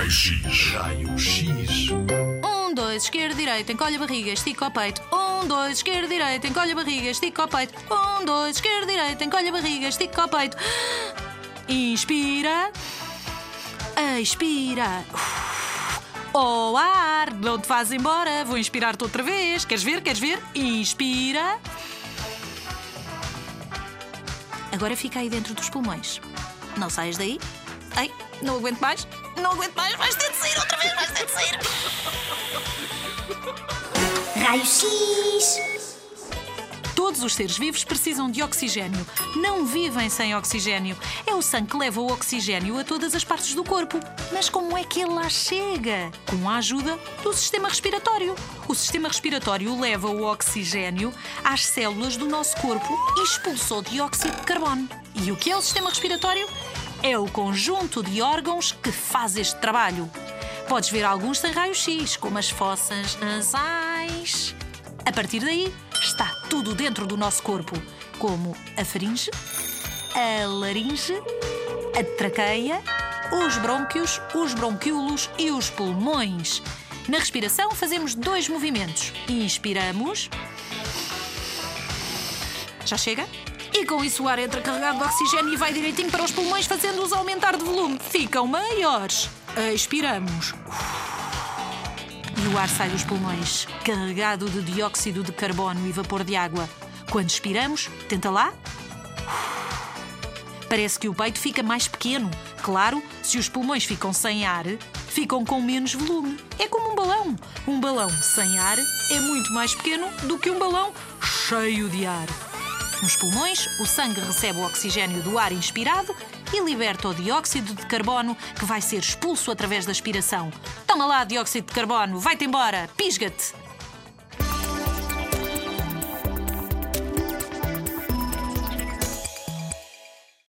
Raio-X. Raio-X. Um, dois, esquerda, direita, encolhe a barriga, estica o peito. Um, dois, esquerda, direita, encolhe a barriga, estica o peito. Um, dois, esquerda, direita, encolhe a barriga, estica o peito. Inspira. Expira. Oh, ar, não te vás embora. Vou inspirar-te outra vez. Queres ver? Queres ver? Inspira. Agora fica aí dentro dos pulmões. Não saias daí. Ai, não aguento mais. Não aguento mais. Vais ter de sair outra vez. Vais ter de sair. Raio-X. Todos os seres vivos precisam de oxigênio. Não vivem sem oxigênio. É o sangue que leva o oxigênio a todas as partes do corpo. Mas como é que ele lá chega? Com a ajuda do sistema respiratório. O sistema respiratório leva o oxigênio às células do nosso corpo e expulsa o dióxido de carbono. E o que é o sistema respiratório? É o conjunto de órgãos que faz este trabalho. Podes ver alguns sem raio-x, como as fossas nasais. A partir daí, está tudo dentro do nosso corpo, como a faringe, a laringe, a traqueia, os brônquios, os bronquíolos e os pulmões. Na respiração, fazemos dois movimentos. Inspiramos. Já chega? E com isso o ar entra carregado de oxigênio e vai direitinho para os pulmões, fazendo-os aumentar de volume. Ficam maiores. Expiramos. E o ar sai dos pulmões, carregado de dióxido de carbono e vapor de água. Quando expiramos, tenta lá. Parece que o peito fica mais pequeno. Claro, se os pulmões ficam sem ar, ficam com menos volume. É como um balão. Um balão sem ar é muito mais pequeno do que um balão cheio de ar. Nos pulmões, o sangue recebe o oxigênio do ar inspirado e liberta o dióxido de carbono que vai ser expulso através da aspiração. Toma lá, dióxido de carbono, vai-te embora, pisga-te!